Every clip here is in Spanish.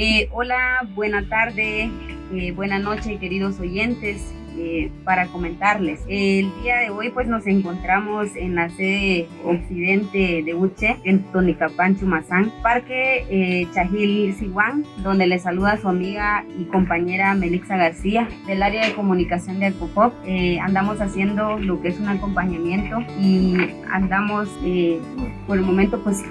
Eh, hola, buena tarde, eh, buena noche, queridos oyentes. Eh, para comentarles. El día de hoy pues nos encontramos en la sede occidente de Uche, en Tonicapán, Chumazán, Parque eh, Chajil Siwan, donde le saluda su amiga y compañera Melixa García del área de comunicación de Acopop. Eh, andamos haciendo lo que es un acompañamiento y andamos por el momento pues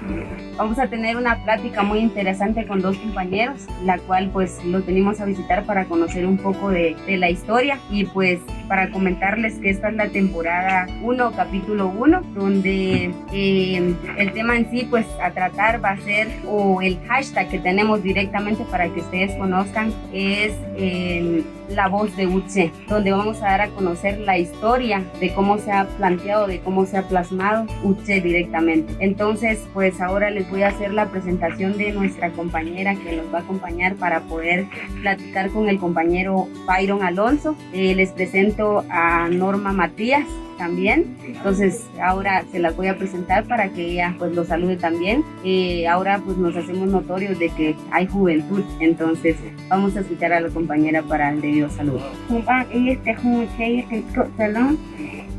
vamos a tener una plática muy interesante con dos compañeros, la cual pues lo tenemos a visitar para conocer un poco de, de la historia y pues pues para comentarles que esta es la temporada 1, capítulo 1, donde eh, el tema en sí pues a tratar va a ser, o el hashtag que tenemos directamente para que ustedes conozcan, es eh, la voz de Uche, donde vamos a dar a conocer la historia de cómo se ha planteado, de cómo se ha plasmado Uche directamente. Entonces pues ahora les voy a hacer la presentación de nuestra compañera que nos va a acompañar para poder platicar con el compañero Byron Alonso. Eh, les presento a Norma Matías también. Entonces ahora se las voy a presentar para que ella pues lo salude también. Eh, ahora pues nos hacemos notorios de que hay juventud, entonces vamos a escuchar a la compañera para el debido saludo.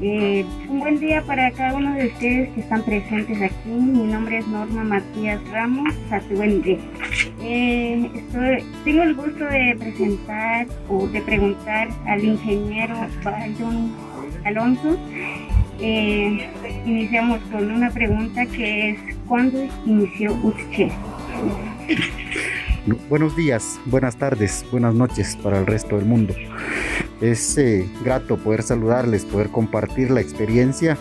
Eh, un buen día para cada uno de ustedes que están presentes aquí. Mi nombre es Norma Matías Ramos eh, tengo el gusto de presentar o de preguntar al ingeniero Byron Alonso. Eh, iniciamos con una pregunta que es ¿cuándo inició UTCHE? Buenos días, buenas tardes, buenas noches para el resto del mundo. Es eh, grato poder saludarles, poder compartir la experiencia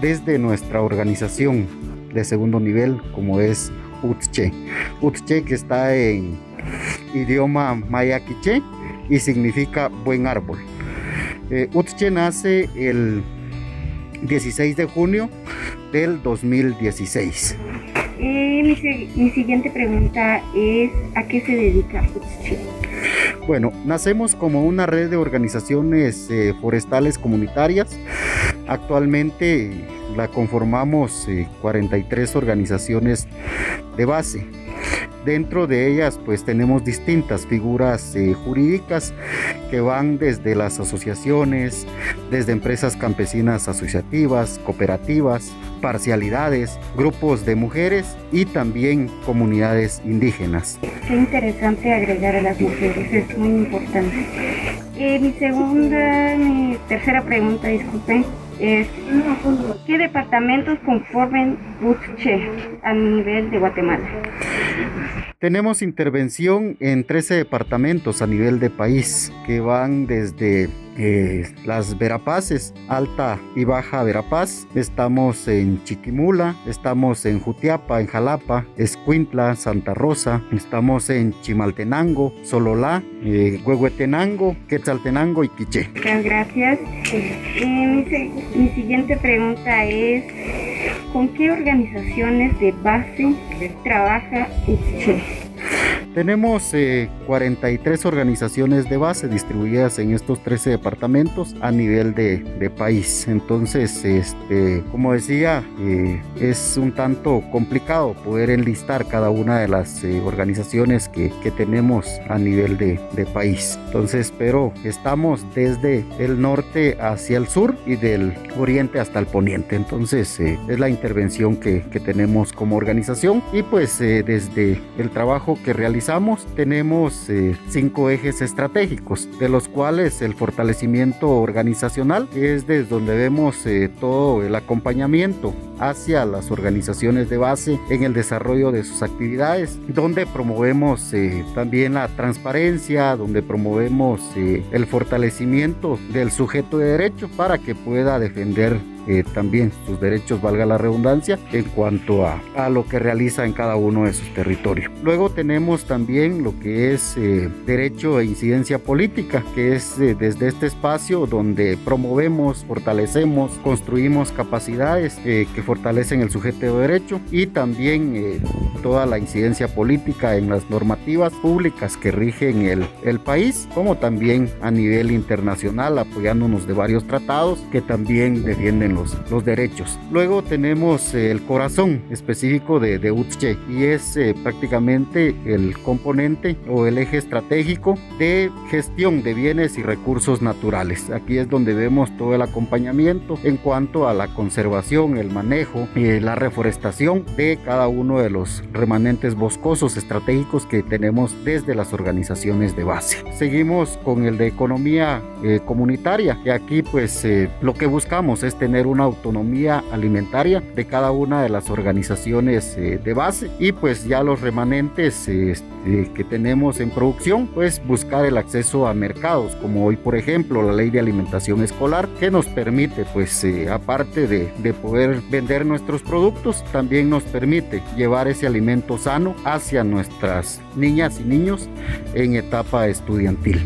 desde nuestra organización de segundo nivel como es UTCHE. UTCHE que está en idioma maya quiché y significa buen árbol. Eh, UTCHE nace el 16 de junio del 2016. Eh, mi, mi, siguiente pregunta es, ¿a qué se dedica UTCHE? Bueno, nacemos como una red de organizaciones eh, forestales comunitarias. Actualmente la conformamos 43 organizaciones de base. Dentro de ellas pues tenemos distintas figuras eh, jurídicas que van desde las asociaciones, desde empresas campesinas asociativas, cooperativas, parcialidades, grupos de mujeres y también comunidades indígenas. Qué interesante agregar a las mujeres, es muy importante. Eh, mi segunda, mi tercera pregunta, disculpen, es ¿qué departamentos conformen UTCHE a nivel de Guatemala? Tenemos intervención en 13 departamentos a nivel de país que van desde eh, las Verapaces, Alta y Baja Verapaz. Estamos en Chiquimula, estamos en Jutiapa, en Jalapa, Escuintla, Santa Rosa, estamos en Chimaltenango, Sololá, eh, Huehuetenango, Quetzaltenango y Quiché. Muchas gracias. Mi, siguiente pregunta es, ¿con qué organizaciones de base trabaja usted? Tenemos 43 eh, organizaciones de base distribuidas en estos 13 departamentos a nivel de, país. Entonces, este, como decía, eh, es un tanto complicado poder enlistar cada una de las eh, organizaciones que, tenemos a nivel de, país. Entonces, pero estamos desde el norte hacia el sur y del oriente hasta el poniente. Entonces, es la intervención que, que, tenemos como organización y pues desde el trabajo que realizamos tenemos eh, cinco ejes estratégicos, de los cuales el fortalecimiento organizacional es desde donde vemos eh, todo el acompañamiento hacia las organizaciones de base en el desarrollo de sus actividades, donde promovemos eh, también la transparencia, donde promovemos el fortalecimiento del sujeto de derecho para que pueda defender eh, también sus derechos, valga la redundancia, en cuanto a, a, lo que realiza en cada uno de sus territorios. Luego tenemos también lo que es eh, derecho e incidencia política, que es eh, desde este espacio donde promovemos, fortalecemos, construimos capacidades que fortalecen el sujeto de derecho y también eh, toda la incidencia política en las normativas públicas que rigen el, el país, como también a nivel internacional, apoyándonos de varios tratados que también defienden los, los derechos. Luego tenemos el corazón específico de, de UTSCHE y es eh, prácticamente el componente o el eje estratégico de gestión de bienes y recursos naturales. Aquí es donde vemos todo el acompañamiento en cuanto a la conservación, el manejo y la reforestación de cada uno de los remanentes boscosos estratégicos que tenemos desde las organizaciones de base. Seguimos con el de economía eh, comunitaria y aquí pues eh, lo que buscamos es tener una autonomía alimentaria de cada una de las organizaciones eh, de base y pues ya los remanentes este, que tenemos en producción pues buscar el acceso a mercados como hoy por ejemplo la ley de alimentación escolar que nos permite pues aparte de, de poder vender nuestros productos también nos permite llevar ese alimento sano hacia nuestras niñas y niños en etapa estudiantil.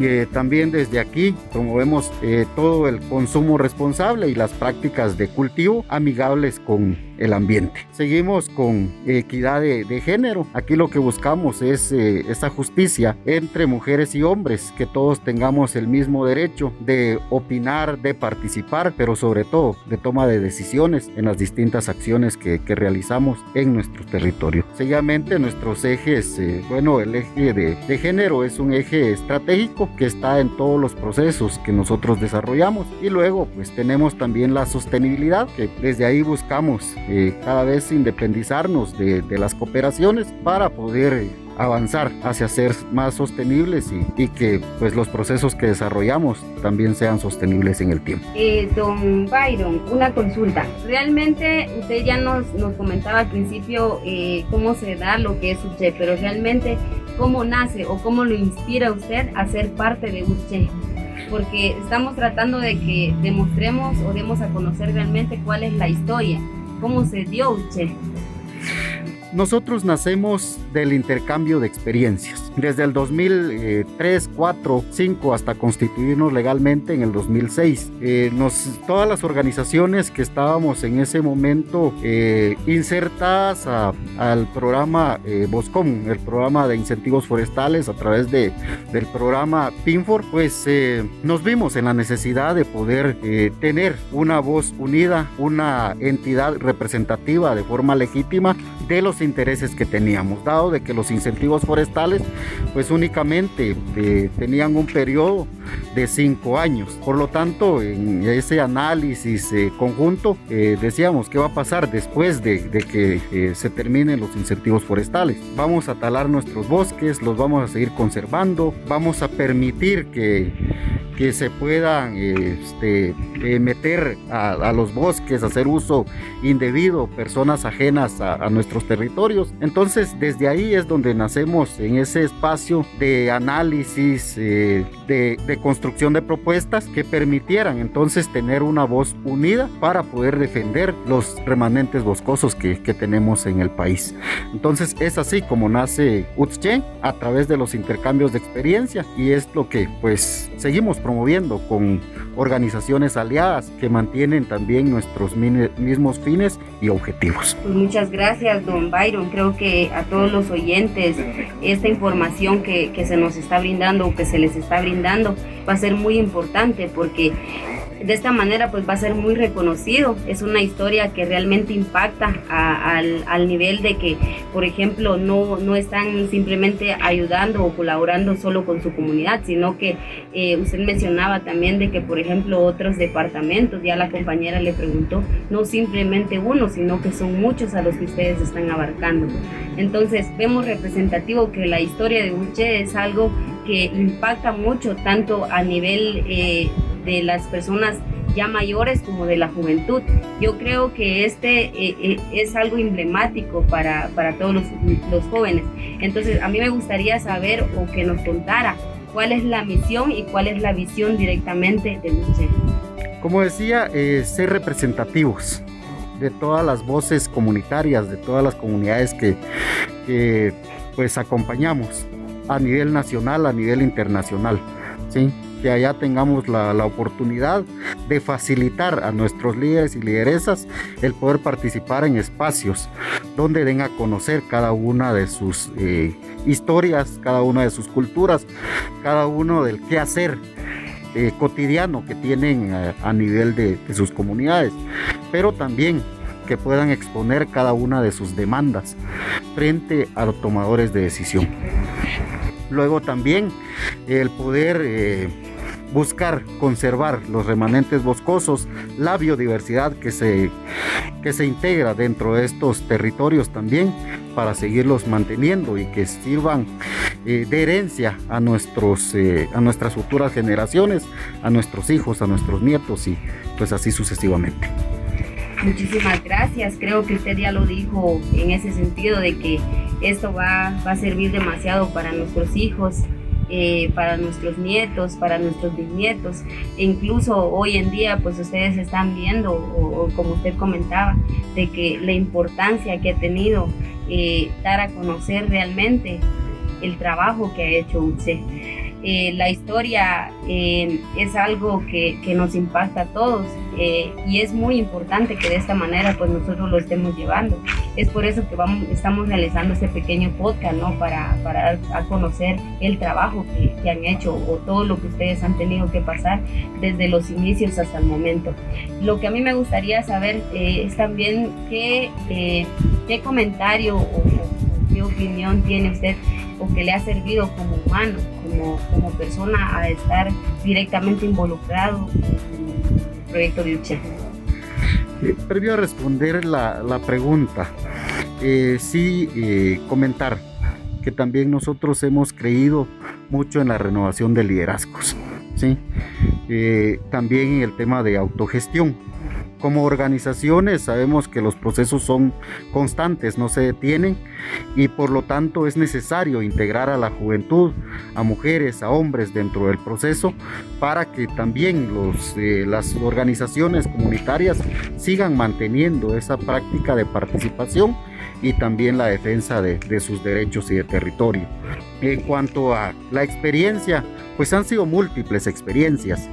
Eh, también desde aquí promovemos eh, todo el consumo responsable y las prácticas de cultivo amigables con el ambiente. Seguimos con equidad de, género. Aquí lo que buscamos es eh, esa justicia entre mujeres y hombres, que todos tengamos el mismo derecho de opinar, de participar, pero sobre todo de toma de decisiones en las distintas acciones que, realizamos en nuestro territorio. Seguidamente nuestros ejes, bueno, el eje de género es un eje estratégico que está en todos los procesos que nosotros desarrollamos. Y luego pues tenemos también la sostenibilidad, que desde ahí buscamos eh, cada vez independizarnos de, de las cooperaciones para poder avanzar hacia ser más sostenibles y, que pues los procesos que desarrollamos también sean sostenibles en el tiempo. Eh, don Byron, una consulta. Realmente usted ya nos, nos comentaba al principio eh, cómo se da lo que es UCHE, pero realmente cómo nace o cómo lo inspira a usted a ser parte de UCHE porque estamos tratando de que demostremos o demos a conocer realmente cuál es la historia, cómo se dio UCHE. Nosotros nacemos del intercambio de experiencias. Desde el 2003, 4, 5 hasta constituirnos legalmente en el 2006. Eh, nos, todas las organizaciones que estábamos en ese momento eh, insertadas a, al programa eh, Boscom, el programa de incentivos forestales a través de, del programa PINFOR, pues eh, nos vimos en la necesidad de poder eh, tener una voz unida, una entidad representativa de forma legítima de los intereses que teníamos, dado de que los incentivos forestales pues únicamente eh, tenían un periodo de cinco años. Por lo tanto, en ese análisis eh, conjunto eh, decíamos qué va a pasar después de, de que se terminen los incentivos forestales. Vamos a talar nuestros bosques, los vamos a seguir conservando, vamos a permitir que que se puedan este, eh, meter a, a, los bosques, hacer uso indebido, personas ajenas a, a, nuestros territorios. Entonces, desde ahí es donde nacemos en ese espacio de análisis, eh, de, de, construcción de propuestas que permitieran entonces tener una voz unida para poder defender los remanentes boscosos que, que tenemos en el país. Entonces, es así como nace UTSCHE a través de los intercambios de experiencia y es lo que pues seguimos promoviendo con organizaciones aliadas que mantienen también nuestros mismos fines y objetivos. Pues muchas gracias, don Byron. Creo que a todos los oyentes esta información que, que se nos está brindando o que se les está brindando va a ser muy importante porque de esta manera pues va a ser muy reconocido. Es una historia que realmente impacta a, al, al, nivel de que, por ejemplo, no, no están simplemente ayudando o colaborando solo con su comunidad, sino que eh, usted mencionaba también de que, por ejemplo, otros departamentos, ya la compañera le preguntó, no simplemente uno, sino que son muchos a los que ustedes están abarcando. Entonces vemos representativo que la historia de Uche es algo que impacta mucho tanto a nivel eh, de las personas ya mayores como de la juventud. Yo creo que este eh, eh, es algo emblemático para, para todos los, los, jóvenes. Entonces, a mí me gustaría saber o que nos contara cuál es la misión y cuál es la visión directamente de UCHE. Como decía, eh, ser representativos de todas las voces comunitarias, de todas las comunidades que, que pues acompañamos a nivel nacional, a nivel internacional. ¿sí? Que allá tengamos la, oportunidad de facilitar a nuestros líderes y lideresas el poder participar en espacios donde den a conocer cada una de sus eh, historias, cada una de sus culturas, cada uno del qué hacer eh, cotidiano que tienen a, nivel de, sus comunidades, pero también que puedan exponer cada una de sus demandas frente a los tomadores de decisión. Luego también el poder eh, buscar conservar los remanentes boscosos, la biodiversidad que se, que se integra dentro de estos territorios también para seguirlos manteniendo y que sirvan eh, de herencia a, nuestros, eh, a nuestras futuras generaciones, a nuestros hijos, a nuestros nietos y pues así sucesivamente. Muchísimas gracias. Creo que usted ya lo dijo en ese sentido de que esto va, a servir demasiado para nuestros hijos, eh, para nuestros nietos, para nuestros bisnietos. E incluso hoy en día, pues ustedes están viendo, o, como usted comentaba, de que la importancia que ha tenido eh, dar a conocer realmente el trabajo que ha hecho usted. Eh, la historia eh, es algo que, que, nos impacta a todos eh, y es muy importante que de esta manera pues nosotros lo estemos llevando. Es por eso que vamos, estamos realizando este pequeño podcast, ¿no? Para, para a conocer el trabajo que, que, han hecho o todo lo que ustedes han tenido que pasar desde los inicios hasta el momento. Lo que a mí me gustaría saber es también qué, qué comentario o qué opinión tiene usted o que le ha servido como humano, como, como persona a estar directamente involucrado en el proyecto de UCHE? Eh, previo a responder la, la pregunta, eh, sí eh, comentar que también nosotros hemos creído mucho en la renovación de liderazgos, ¿sí? también en el tema de autogestión como organizaciones sabemos que los procesos son constantes, no se detienen y por lo tanto es necesario integrar a la juventud, a mujeres, a hombres dentro del proceso para que también eh, las organizaciones comunitarias sigan manteniendo esa práctica de participación y también la defensa de, de sus derechos y de territorio. En cuanto a la experiencia, pues han sido múltiples experiencias,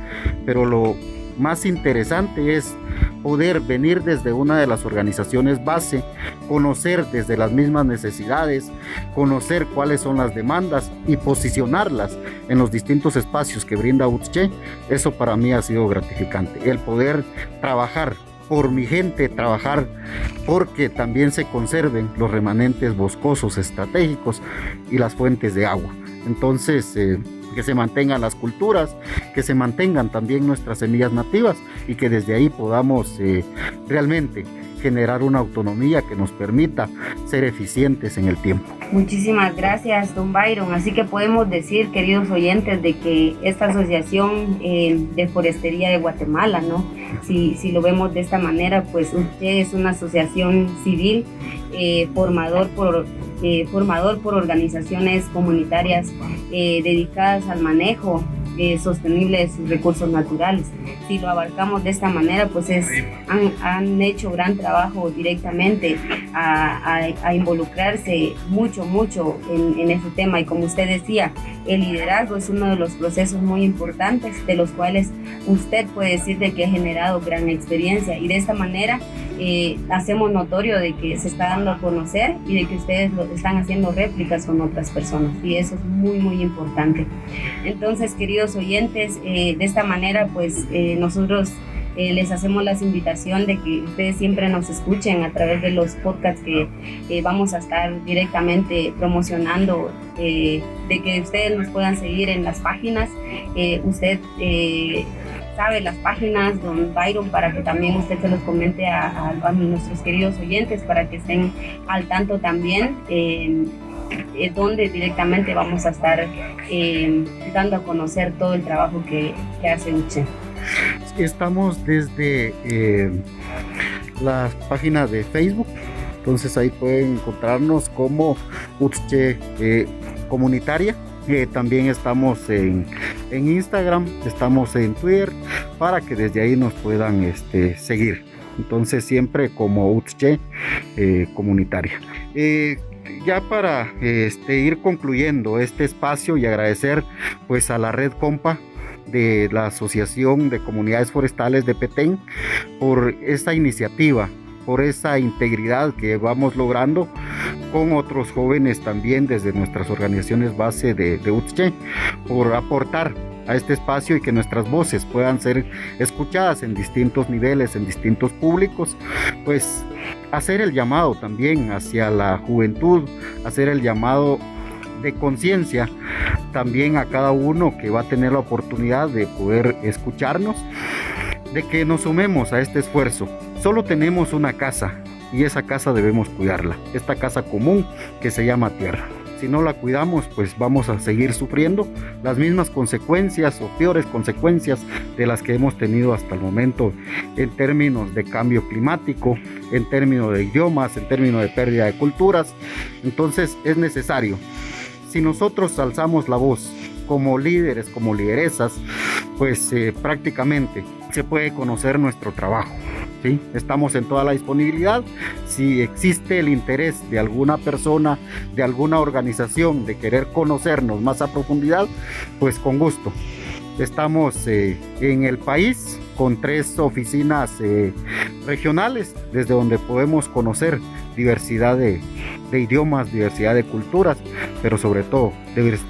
pero lo más interesante es poder venir desde una de las organizaciones base, conocer desde las mismas necesidades, conocer cuáles son las demandas y posicionarlas en los distintos espacios que brinda UTSCHE, eso para mí ha sido gratificante. El poder trabajar por mi gente, trabajar porque también se conserven los remanentes boscosos estratégicos y las fuentes de agua. Entonces, eh, que se mantengan las culturas, que se mantengan también nuestras semillas nativas y que desde ahí podamos eh, realmente generar una autonomía que nos permita ser eficientes en el tiempo. Muchísimas gracias, don Byron. Así que podemos decir, queridos oyentes, de que esta asociación eh, de forestería de Guatemala, ¿no? Si, si, lo vemos de esta manera, pues usted es una asociación civil, eh, formador por eh, formador por organizaciones comunitarias eh, dedicadas al manejo eh, sostenible de sus recursos naturales. Si lo abarcamos de esta manera, pues es, han, han hecho gran trabajo directamente a, a, involucrarse mucho, mucho en, en ese tema. Y como usted decía, el liderazgo es uno de los procesos muy importantes de los cuales usted puede decir de que ha generado gran experiencia. Y de esta manera eh, hacemos notorio de que se está dando a conocer y de que ustedes lo están haciendo réplicas con otras personas y eso es muy muy importante entonces queridos oyentes eh, de esta manera pues eh, nosotros les hacemos la invitación de que ustedes siempre nos escuchen a través de los podcasts que vamos a estar directamente promocionando, de que ustedes nos puedan seguir en las páginas. usted sabe las páginas, don Byron, para que también usted se los comente a, nuestros queridos oyentes, para que estén al tanto también. Eh, donde directamente vamos a estar eh, dando a conocer todo el trabajo que, hace UCHE. Estamos desde eh, la página de Facebook, entonces ahí pueden encontrarnos como UCHE Comunitaria también estamos en, Instagram, estamos en Twitter, para que desde ahí nos puedan este, seguir. Entonces siempre como UTSCHE eh, comunitaria. Eh, ya para este, ir concluyendo este espacio y agradecer pues a la red Compa de la Asociación de Comunidades Forestales de Petén por esta iniciativa, por esa integridad que vamos logrando con otros jóvenes también desde nuestras organizaciones base de, de UTSCHE, por aportar a este espacio y que nuestras voces puedan ser escuchadas en distintos niveles, en distintos públicos, pues hacer el llamado también hacia la juventud, hacer el llamado de conciencia también a cada uno que va a tener la oportunidad de poder escucharnos, de que nos sumemos a este esfuerzo. Solo tenemos una casa y esa casa debemos cuidarla, esta casa común que se llama tierra si no la cuidamos, pues vamos a seguir sufriendo las mismas consecuencias o peores consecuencias de las que hemos tenido hasta el momento en términos de cambio climático, en términos de idiomas, en términos de pérdida de culturas. Entonces es necesario, si nosotros alzamos la voz como líderes, como lideresas, pues eh, prácticamente se puede conocer nuestro trabajo. Estamos en toda la disponibilidad. Si existe el interés de alguna persona, de alguna organización, de querer conocernos más a profundidad, pues con gusto. Estamos eh, en el país con tres oficinas eh, regionales desde donde podemos conocer diversidad de idiomas, diversidad de culturas, pero sobre todo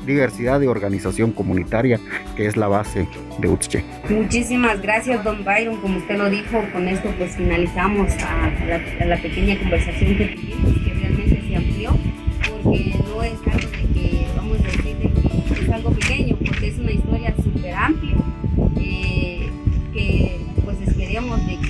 diversidad de organización comunitaria, que es la base de UTSCHE. Muchísimas gracias, don Byron. Como usted lo dijo, con esto pues finalizamos la, pequeña conversación que tuvimos, que realmente se amplió, porque no es algo de que, vamos a decir, que es algo pequeño, porque es una historia súper amplia, eh, que pues esperemos de que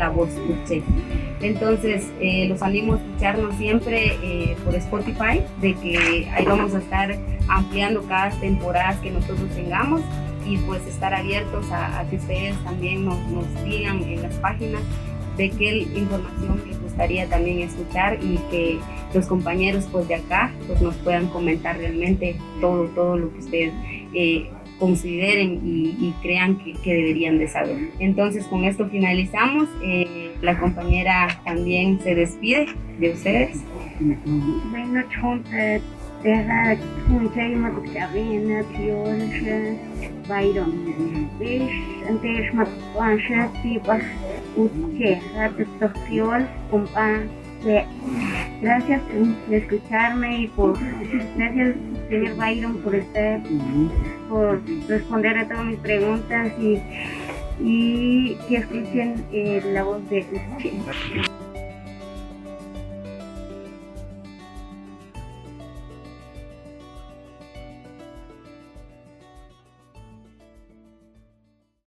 la voz UTSCHE. Entonces, eh, los animo a escucharnos siempre eh, por Spotify, de que ahí vamos a estar ampliando cada temporada que nosotros tengamos y pues estar abiertos a, que ustedes también nos, nos, digan en las páginas de qué información les gustaría también escuchar y que los compañeros pues de acá pues nos puedan comentar realmente todo, todo lo que ustedes eh, consideren y, crean que, deberían de saber. Entonces con esto finalizamos. Eh, la compañera también se despide de ustedes. Gracias por escucharme y por gracias señor Byron por estar, por responder a todas mis preguntas y, y que escuchen eh, la voz de